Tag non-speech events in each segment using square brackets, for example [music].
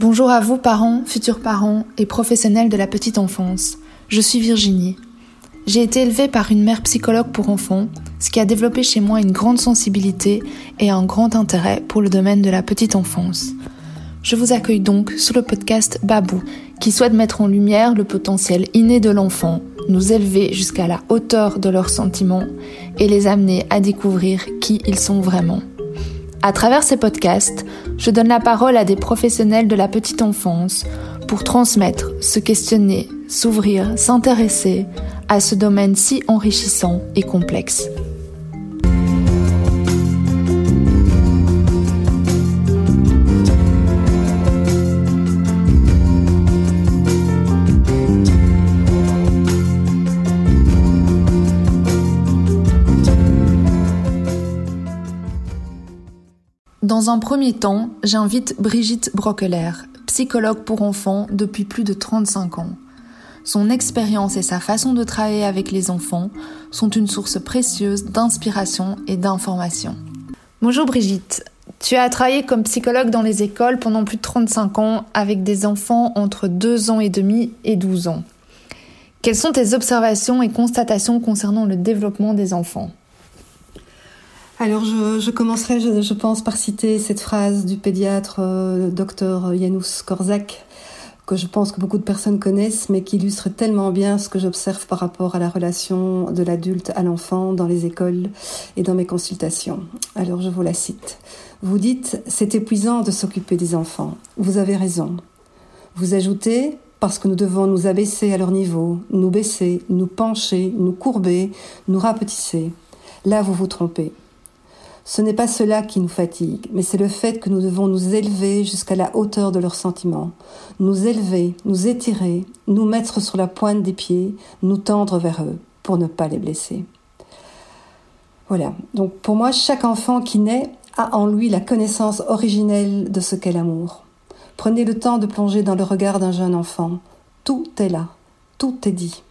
Bonjour à vous parents, futurs parents et professionnels de la petite enfance. Je suis Virginie. J'ai été élevée par une mère psychologue pour enfants, ce qui a développé chez moi une grande sensibilité et un grand intérêt pour le domaine de la petite enfance. Je vous accueille donc sur le podcast Babou, qui souhaite mettre en lumière le potentiel inné de l'enfant, nous élever jusqu'à la hauteur de leurs sentiments et les amener à découvrir qui ils sont vraiment. À travers ces podcasts, je donne la parole à des professionnels de la petite enfance pour transmettre, se questionner, s'ouvrir, s'intéresser à ce domaine si enrichissant et complexe. Dans un premier temps, j'invite Brigitte Broqueler, psychologue pour enfants depuis plus de 35 ans. Son expérience et sa façon de travailler avec les enfants sont une source précieuse d'inspiration et d'information. Bonjour Brigitte, tu as travaillé comme psychologue dans les écoles pendant plus de 35 ans avec des enfants entre 2 ans et demi et 12 ans. Quelles sont tes observations et constatations concernant le développement des enfants? Alors je, commencerai, je, pense, par citer cette phrase du pédiatre euh, docteur Janusz Korzak, que je pense que beaucoup de personnes connaissent, mais qui illustre tellement bien ce que j'observe par rapport à la relation de l'adulte à l'enfant dans les écoles et dans mes consultations. Alors je vous la cite. Vous dites, c'est épuisant de s'occuper des enfants. Vous avez raison. Vous ajoutez, parce que nous devons nous abaisser à leur niveau, nous baisser, nous pencher, nous courber, nous rapetisser. Là, vous vous trompez. Ce n'est pas cela qui nous fatigue, mais c'est le fait que nous devons nous élever jusqu'à la hauteur de leurs sentiments, nous élever, nous étirer, nous mettre sur la pointe des pieds, nous tendre vers eux, pour ne pas les blesser. Voilà, donc pour moi, chaque enfant qui naît a en lui la connaissance originelle de ce qu'est l'amour. Prenez le temps de plonger dans le regard d'un jeune enfant. Tout est là, tout est dit.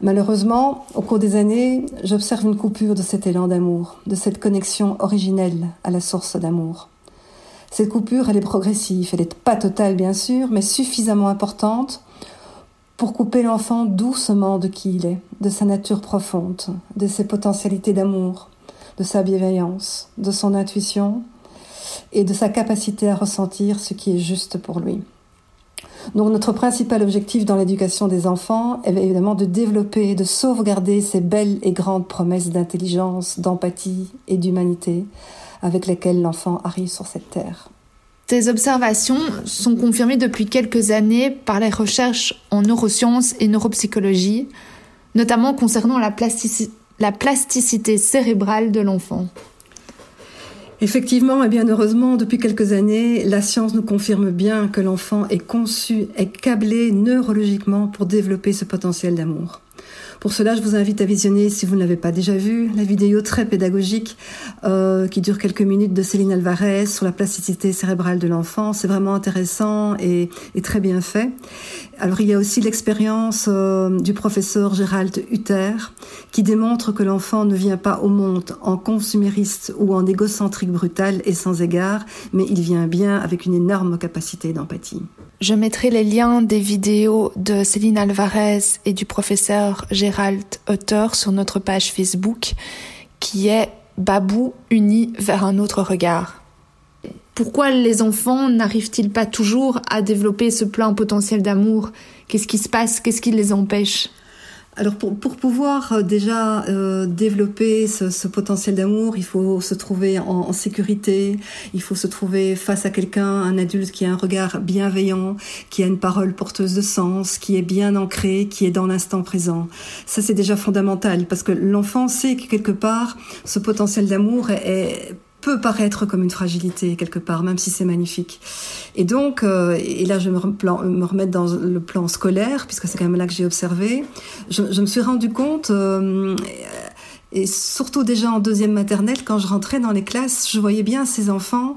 Malheureusement, au cours des années, j'observe une coupure de cet élan d'amour, de cette connexion originelle à la source d'amour. Cette coupure, elle est progressive, elle n'est pas totale bien sûr, mais suffisamment importante pour couper l'enfant doucement de qui il est, de sa nature profonde, de ses potentialités d'amour, de sa bienveillance, de son intuition et de sa capacité à ressentir ce qui est juste pour lui. Donc notre principal objectif dans l'éducation des enfants est évidemment de développer, de sauvegarder ces belles et grandes promesses d'intelligence, d'empathie et d'humanité avec lesquelles l'enfant arrive sur cette terre. Tes observations sont confirmées depuis quelques années par les recherches en neurosciences et neuropsychologie, notamment concernant la, la plasticité cérébrale de l'enfant. Effectivement, et bien heureusement, depuis quelques années, la science nous confirme bien que l'enfant est conçu, est câblé neurologiquement pour développer ce potentiel d'amour. Pour cela, je vous invite à visionner, si vous ne l'avez pas déjà vu, la vidéo très pédagogique euh, qui dure quelques minutes de Céline Alvarez sur la plasticité cérébrale de l'enfant. C'est vraiment intéressant et, très bien fait. Alors il y a aussi l'expérience euh, du professeur Gérald Hutter qui démontre que l'enfant ne vient pas au monde en consumériste ou en égocentrique brutal et sans égard, mais il vient bien avec une énorme capacité d'empathie. Je mettrai les liens des vidéos de Céline Alvarez et du professeur Gérald Hutter sur notre page Facebook qui est Babou uni vers un autre regard. Pourquoi les enfants n'arrivent-ils pas toujours à développer ce plein potentiel d'amour? Qu'est-ce qui se passe? Qu'est-ce qui les empêche? Alors pour, pour pouvoir euh, déjà euh, développer ce, ce potentiel d'amour, il faut se trouver en, en, sécurité, il faut se trouver face à quelqu'un, un adulte qui a un regard bienveillant, qui a une parole porteuse de sens, qui est bien ancré, qui est dans l'instant présent. Ça c'est déjà fondamental parce que l'enfant sait que quelque part ce potentiel d'amour est, est peut paraître comme une fragilité quelque part, même si c'est magnifique. Et donc, euh, et là je me, me remettre dans le plan scolaire, puisque c'est quand même là que j'ai observé, je, je, me suis rendu compte, euh, et surtout déjà en deuxième maternelle, quand je rentrais dans les classes, je voyais bien ces enfants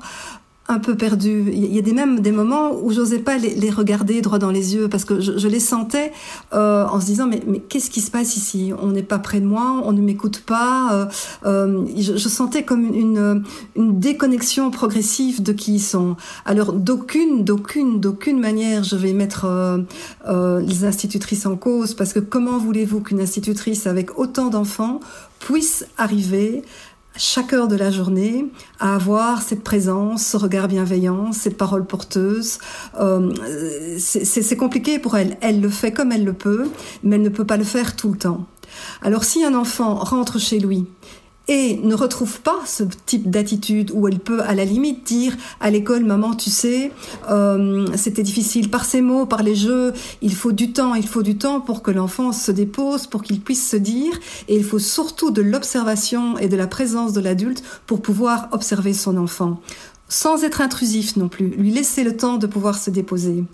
un peu perdus. Il y a des, même des moments où j'osais pas les, regarder droit dans les yeux parce que je, les sentais euh, en se disant mais, mais qu'est-ce qui se passe ici? On n'est pas près de moi, on ne m'écoute pas. Euh, euh, je, sentais comme une, une déconnexion progressive de qui ils sont. Alors d'aucune, d'aucune, d'aucune manière je vais mettre les institutrices en cause parce que comment voulez-vous qu'une institutrice avec autant d'enfants puisse arriver chaque heure de la journée à avoir cette présence, ce regard bienveillant, cette parole porteuse. Euh, c'est compliqué pour elle. Elle le fait comme elle le peut, mais elle ne peut pas le faire tout le temps. Alors si un enfant rentre chez lui et ne retrouve pas ce type d'attitude où elle peut à la limite dire à l'école maman tu sais euh, c'était difficile par ces mots par les jeux il faut du temps il faut du temps pour que l'enfant se dépose pour qu'il puisse se dire et il faut surtout de l'observation et de la présence de l'adulte pour pouvoir observer son enfant sans être intrusif non plus, lui laisser le temps de pouvoir se déposer.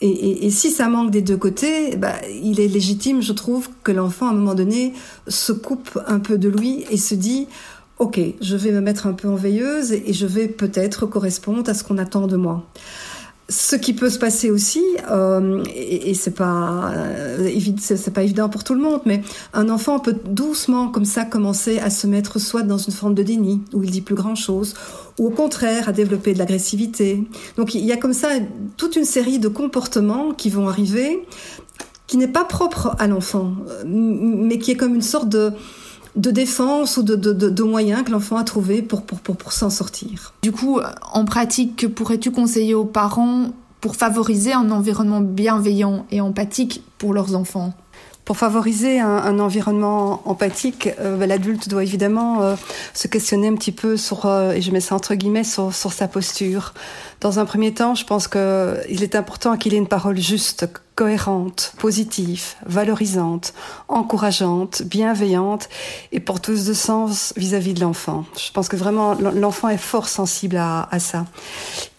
Et, si ça manque des deux côtés, bah, il est légitime, je trouve, que l'enfant, à un moment donné, se coupe un peu de lui et se dit, OK, je vais me mettre un peu en veilleuse et je vais peut-être correspondre à ce qu'on attend de moi. Ce qui peut se passer aussi, euh, et, et c'est pas euh, c'est pas évident pour tout le monde, mais un enfant peut doucement comme ça commencer à se mettre soit dans une forme de déni où il dit plus grand chose, ou au contraire à développer de l'agressivité. Donc il y a comme ça toute une série de comportements qui vont arriver, qui n'est pas propre à l'enfant, mais qui est comme une sorte de de défense ou de, de, de, moyens que l'enfant a trouvé pour, pour, pour, pour s'en sortir. Du coup, en pratique, que pourrais-tu conseiller aux parents pour favoriser un environnement bienveillant et empathique pour leurs enfants? Pour favoriser un, un environnement empathique, euh, bah, l'adulte doit évidemment euh, se questionner un petit peu sur, euh, et je mets ça entre guillemets, sur, sur sa posture. Dans un premier temps, je pense qu'il est important qu'il ait une parole juste, cohérente, positive, valorisante, encourageante, bienveillante et porteuse de sens vis-à-vis de l'enfant. Je pense que vraiment l'enfant est fort sensible à, ça.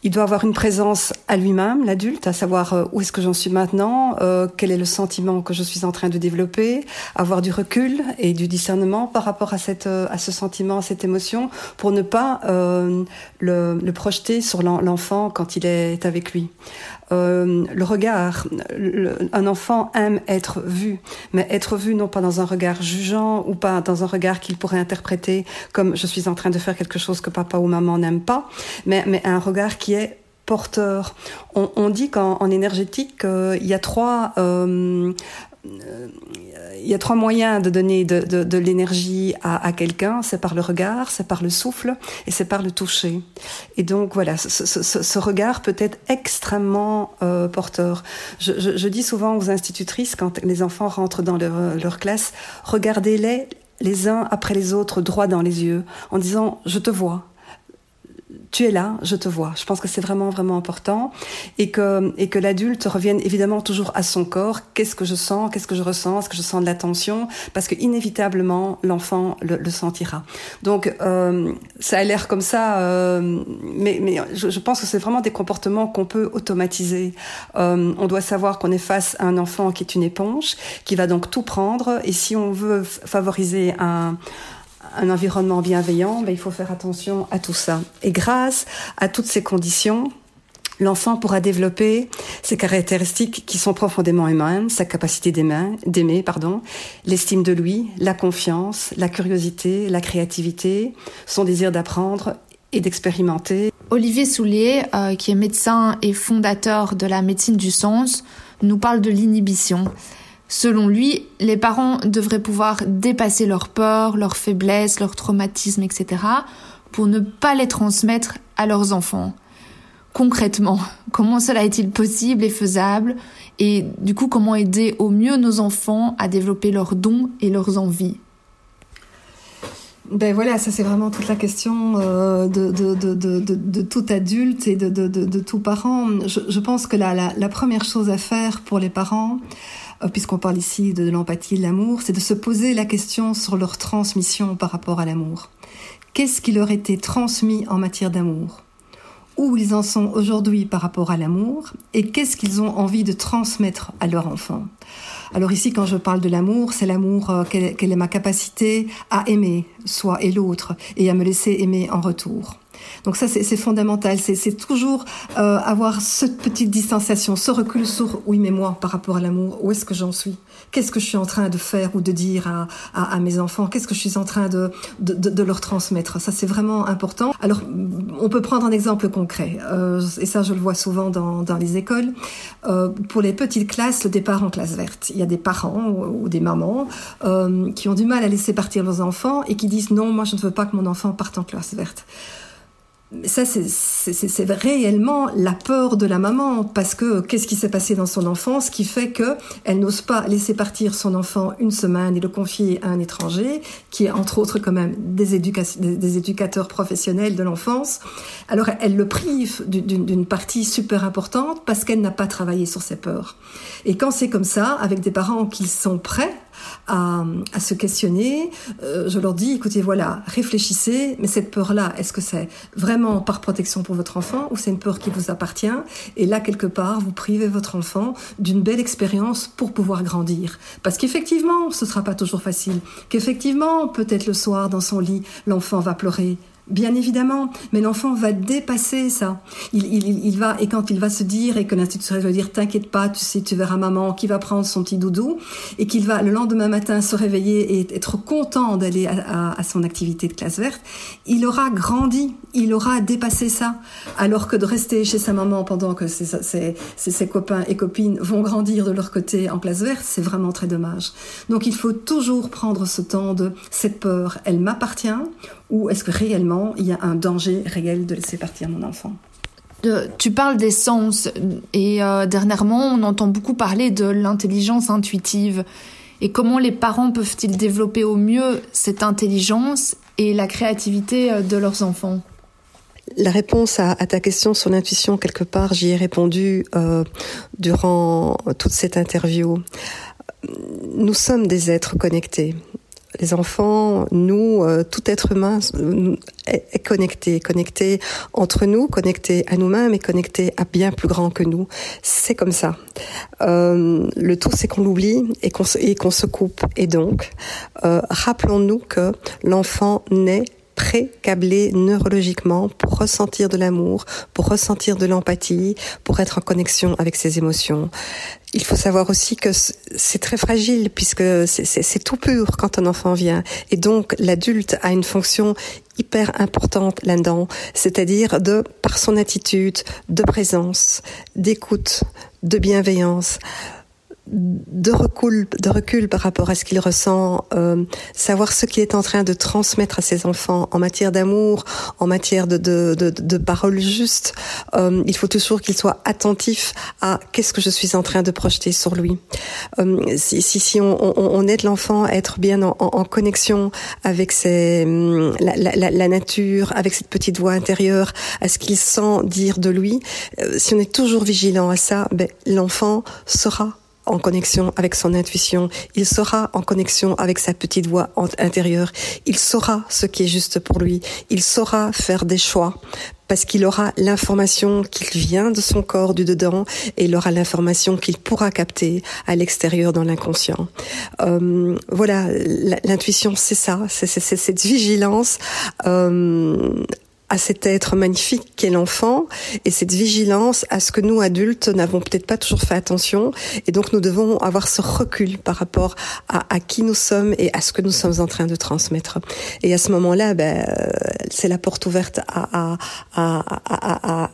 Il doit avoir une présence à lui-même, l'adulte, à savoir euh, où est-ce que j'en suis maintenant, euh, quel est le sentiment que je suis en train de développer, avoir du recul et du discernement par rapport à cette euh, à ce sentiment, à cette émotion, pour ne pas le, projeter sur l'enfant quand il est avec lui. Le regard. Un enfant aime être vu, mais être vu non pas dans un regard jugeant ou pas dans un regard qu'il pourrait interpréter comme je suis en train de faire quelque chose que papa ou maman n'aime pas, mais, un regard qui est porteur. On, on dit qu'en énergétique, euh, il y a trois euh, il y a trois moyens de donner de, de, de l'énergie à, à quelqu'un. C'est par le regard, c'est par le souffle et c'est par le toucher. Et donc voilà, ce, ce, ce regard peut être extrêmement euh, porteur. Je, je, je, dis souvent aux institutrices, quand les enfants rentrent dans leur, leur classe, regardez-les les uns après les autres droit dans les yeux en disant je te vois tu es là, je te vois. Je pense que c'est vraiment vraiment important et que et que l'adulte revienne évidemment toujours à son corps. Qu'est-ce que je sens? Qu'est-ce que je ressens? Est-ce que je sens de la tension Parce que inévitablement l'enfant le, le, sentira. Donc euh, ça a l'air comme ça, euh, mais mais je, je, pense que c'est vraiment des comportements qu'on peut automatiser. Euh, on doit savoir qu'on est face à un enfant qui est une éponge, qui va donc tout prendre et si on veut favoriser un un environnement bienveillant, ben, il faut faire attention à tout ça. Et grâce à toutes ces conditions, l'enfant pourra développer ses caractéristiques qui sont profondément humaines, sa capacité d'aimer, pardon, l'estime de lui, la confiance, la curiosité, la créativité, son désir d'apprendre et d'expérimenter. Olivier Soulier, euh, qui est médecin et fondateur de la médecine du sens, nous parle de l'inhibition. Selon lui, les parents devraient pouvoir dépasser leurs peurs, leurs faiblesses, leurs traumatismes, etc., pour ne pas les transmettre à leurs enfants. Concrètement, [laughs] comment cela est-il possible et faisable? Et du coup, comment aider au mieux nos enfants à développer leurs dons et leurs envies? Ben voilà, ça c'est vraiment toute la question euh, de, tout adulte et de, tout parent. Je, pense que la, première chose à faire pour les parents, puisqu'on parle ici de, l'empathie, de l'amour, c'est de se poser la question sur leur transmission par rapport à l'amour. Qu'est-ce qui leur était transmis en matière d'amour? Où ils en sont aujourd'hui par rapport à l'amour? Et qu'est-ce qu'ils ont envie de transmettre à leur enfant? Alors ici, quand je parle de l'amour, c'est l'amour, euh, quelle, est ma capacité à aimer, soit et l'autre, et à me laisser aimer en retour. Donc ça, c'est fondamental. C'est toujours euh, avoir cette petite distanciation, ce recul sur oui, mais moi, par rapport à l'amour, où est-ce que j'en suis? Qu'est-ce que je suis en train de faire ou de dire à, à, à mes enfants? Qu'est-ce que je suis en train de, de, de leur transmettre? Ça, c'est vraiment important. Alors, on peut prendre un exemple concret, euh, et ça, je le vois souvent dans, dans les écoles. Euh, pour les petites classes, le départ en classe verte. Il y a des parents ou, ou des mamans euh, qui ont du mal à laisser partir leurs enfants et qui disent non, moi, je ne veux pas que mon enfant parte en classe verte ça, c'est réellement la peur de la maman, parce que qu'est-ce qui s'est passé dans son enfance qui fait que elle n'ose pas laisser partir son enfant une semaine et le confier à un étranger, qui est entre autres quand même des, des éducateurs professionnels de l'enfance. Alors elle le prive d'une partie super importante parce qu'elle n'a pas travaillé sur ses peurs. Et quand c'est comme ça, avec des parents qui sont prêts à, se questionner, euh, je leur dis, écoutez, voilà, réfléchissez, mais cette peur-là, est-ce que c'est vraiment par protection pour votre enfant ou c'est une peur qui vous appartient Et là, quelque part, vous privez votre enfant d'une belle expérience pour pouvoir grandir. Parce qu'effectivement, ce sera pas toujours facile. Qu'effectivement, peut-être le soir, dans son lit, l'enfant va pleurer Bien évidemment, mais l'enfant va dépasser ça. Il, il, il, va et quand il va se dire et que l'institutrice va dire t'inquiète pas, tu sais, tu verras maman qui va prendre son petit doudou et qu'il va le lendemain matin se réveiller et être content d'aller à, son activité de classe verte, il aura grandi, il aura dépassé ça. Alors que de rester chez sa maman pendant que ses, ses, ses copains et copines vont grandir de leur côté en classe verte, c'est vraiment très dommage. Donc il faut toujours prendre ce temps de cette peur, elle m'appartient ou est-ce que réellement il y a un danger réel de laisser partir mon enfant? Tu parles des sens. Et euh, dernièrement on entend beaucoup parler de l'intelligence intuitive. Et comment les parents peuvent-ils développer au mieux cette intelligence et la créativité euh, de leurs enfants? La réponse à, à ta question sur l'intuition, quelque part, j'y ai répondu euh, durant toute cette interview. Nous sommes des êtres connectés les enfants, nous, euh, tout être humain est, connecté, connecté entre nous, connecté à nous-mêmes et connecté à bien plus grand que nous. C'est comme ça. Euh, le tout, c'est qu'on l'oublie et qu'on qu se coupe. Et donc, euh, rappelons-nous que l'enfant naît pré-câblé neurologiquement pour ressentir de l'amour, pour ressentir de l'empathie, pour être en connexion avec ses émotions. Il faut savoir aussi que c'est très fragile puisque c'est tout pur quand un enfant vient. Et donc l'adulte a une fonction hyper importante là-dedans, c'est-à-dire de, par son attitude, de présence, d'écoute, de bienveillance, de recul, de recul par rapport à ce qu'il ressent, euh, savoir ce qu'il est en train de transmettre à ses enfants en matière d'amour, en matière de, de, de, de paroles justes. Euh, il faut toujours qu'il soit attentif à qu'est-ce que je suis en train de projeter sur lui. Euh, si, si, si on, on, on aide l'enfant à être bien en, en, connexion avec ses, la, la, la, nature, avec cette petite voix intérieure, à ce qu'il sent dire de lui, euh, si on est toujours vigilant à ça, ben, l'enfant sera en connexion avec son intuition, il sera en connexion avec sa petite voix intérieure, il saura ce qui est juste pour lui, il saura faire des choix parce qu'il aura l'information qu'il vient de son corps du dedans et il aura l'information qu'il pourra capter à l'extérieur dans l'inconscient. Euh, voilà, l'intuition c'est ça, c'est cette vigilance euh, à cet être magnifique qu'est l'enfant et cette vigilance à ce que nous adultes n'avons peut-être pas toujours fait attention et donc nous devons avoir ce recul par rapport à, qui nous sommes et à ce que nous sommes en train de transmettre. Et à ce moment-là, ben, c'est la porte ouverte à, à, à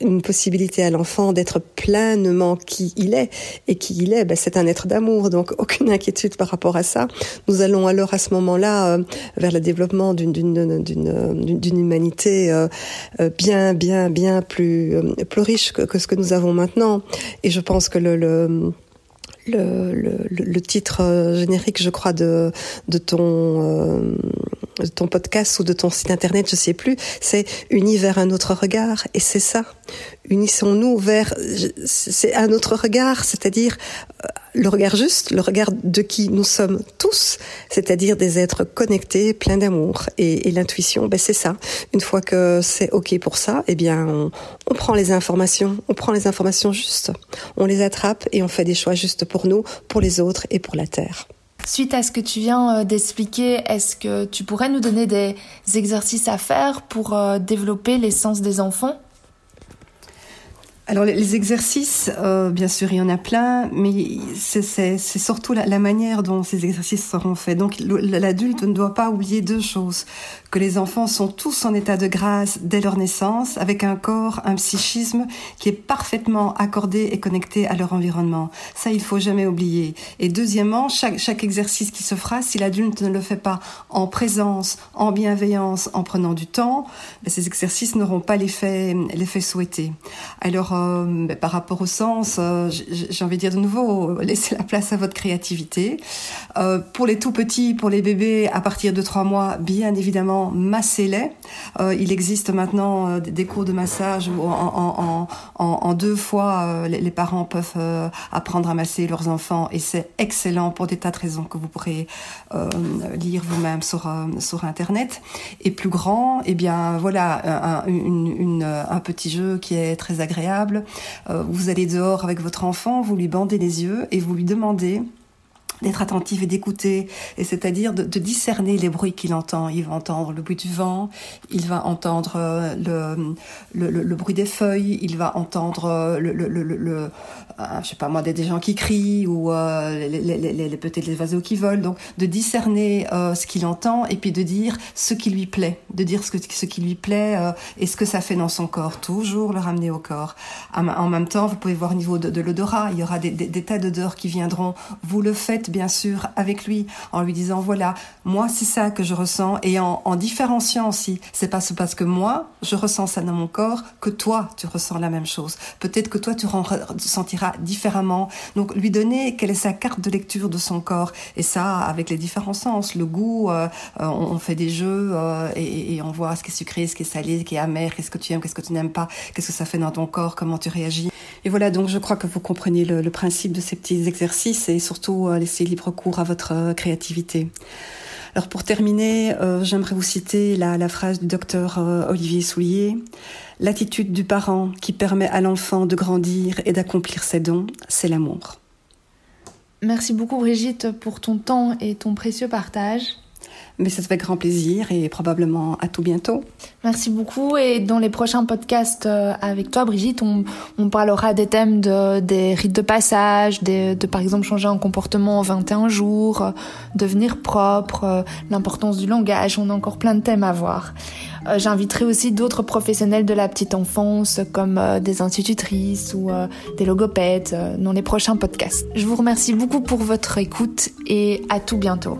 une possibilité à l'enfant d'être pleinement qui il est. Et qui il est, ben, c'est un être d'amour, donc aucune inquiétude par rapport à ça. Nous allons alors à ce moment-là euh, vers le développement d'une humanité euh, euh, bien bien bien plus euh, plus riche que, que, ce que nous avons maintenant. Et je pense que le, le le, titre générique, je crois, de, de ton euh, de ton podcast ou de ton site internet, je sais plus, c'est univers un autre regard, et c'est ça. Unissons-nous vers c'est un autre regard, c'est-à-dire euh, le regard juste, le regard de qui nous sommes tous, c'est-à-dire des êtres connectés, pleins d'amour. Et, l'intuition, ben c'est ça. Une fois que c'est ok pour ça, eh bien on, on prend les informations, on prend les informations justes, on les attrape et on fait des choix justes pour nous, pour les autres et pour la terre. Suite à ce que tu viens d'expliquer, est-ce que tu pourrais nous donner des exercices à faire pour développer l'essence des enfants? Alors les exercices, euh, bien sûr, il y en a plein, mais c'est surtout la, la, manière dont ces exercices seront faits. Donc l'adulte ne doit pas oublier deux choses que les enfants sont tous en état de grâce dès leur naissance, avec un corps, un psychisme qui est parfaitement accordé et connecté à leur environnement. Ça, il faut jamais oublier. Et deuxièmement, chaque, chaque exercice qui se fera, si l'adulte ne le fait pas en présence, en bienveillance, en prenant du temps, ben, ces exercices n'auront pas l'effet souhaité. Alors, euh, ben, par rapport au sens, euh, j'ai envie de dire de nouveau, [laughs] laissez la place à votre créativité. Euh, pour les tout petits, pour les bébés, à partir de trois mois, bien évidemment, massez-les. Il existe maintenant des cours de massage où en, deux fois les, parents peuvent apprendre à masser leurs enfants et c'est excellent pour des tas de raisons que vous pourrez lire vous-même sur internet. Et plus grand, eh bien voilà un petit jeu qui est très agréable. Vous allez dehors avec votre enfant, vous lui bandez les yeux et vous lui demandez d'être attentif et d'écouter, et c'est-à-dire de, de, discerner les bruits qu'il entend. Il va entendre le bruit du vent, il va entendre euh, le, le, le, bruit des feuilles, il va entendre euh, le, le, le euh, je sais pas moi, des, gens qui crient ou euh, les, les, les, peut-être les oiseaux qui volent. Donc de discerner euh, ce qu'il entend et puis de dire ce qui lui plaît, de dire ce, que, ce qui lui plaît et ce que ça fait dans son corps. Toujours le ramener au corps. En même temps, vous pouvez voir au niveau de, de l'odorat, il y aura des, des tas d'odeurs qui viendront. Vous le faites bien sûr avec lui en lui disant voilà moi c'est ça que je ressens. Et en, en différenciant aussi c'est pas parce que moi je ressens ça dans mon corps que toi tu ressens la même chose. Peut-être que toi tu ressentiras différemment. Donc lui donner quelle est sa carte de lecture de son corps. Et ça avec les différents sens le goût euh, euh, on, fait des jeux euh, et, on voit ce qui est sucré ce qui est salé ce qui est amer qu'est-ce que tu aimes qu'est-ce que tu n'aimes pas qu'est-ce que ça fait dans ton corps comment tu réagis. Et voilà donc je crois que vous comprenez le principe de ces petits exercices et surtout les libre cours à votre euh, créativité. Alors pour terminer, euh, j'aimerais vous citer la, phrase du docteur euh, Olivier Soulier. L'attitude du parent qui permet à l'enfant de grandir et d'accomplir ses dons, c'est l'amour. Merci beaucoup Brigitte pour ton temps et ton précieux partage. Mais ça se fait grand plaisir et probablement à tout bientôt. Merci beaucoup. Et dans les prochains podcasts euh, avec toi, Brigitte, on, parlera des thèmes de, des rites de passage, de, de par exemple changer un comportement en 21 jours, euh, devenir propre, euh, l'importance du langage. On a encore plein de thèmes à voir. J'inviterai aussi d'autres professionnels de la petite enfance comme des institutrices ou des logopèdes dans les prochains podcasts. Je vous remercie beaucoup pour votre écoute et à tout bientôt.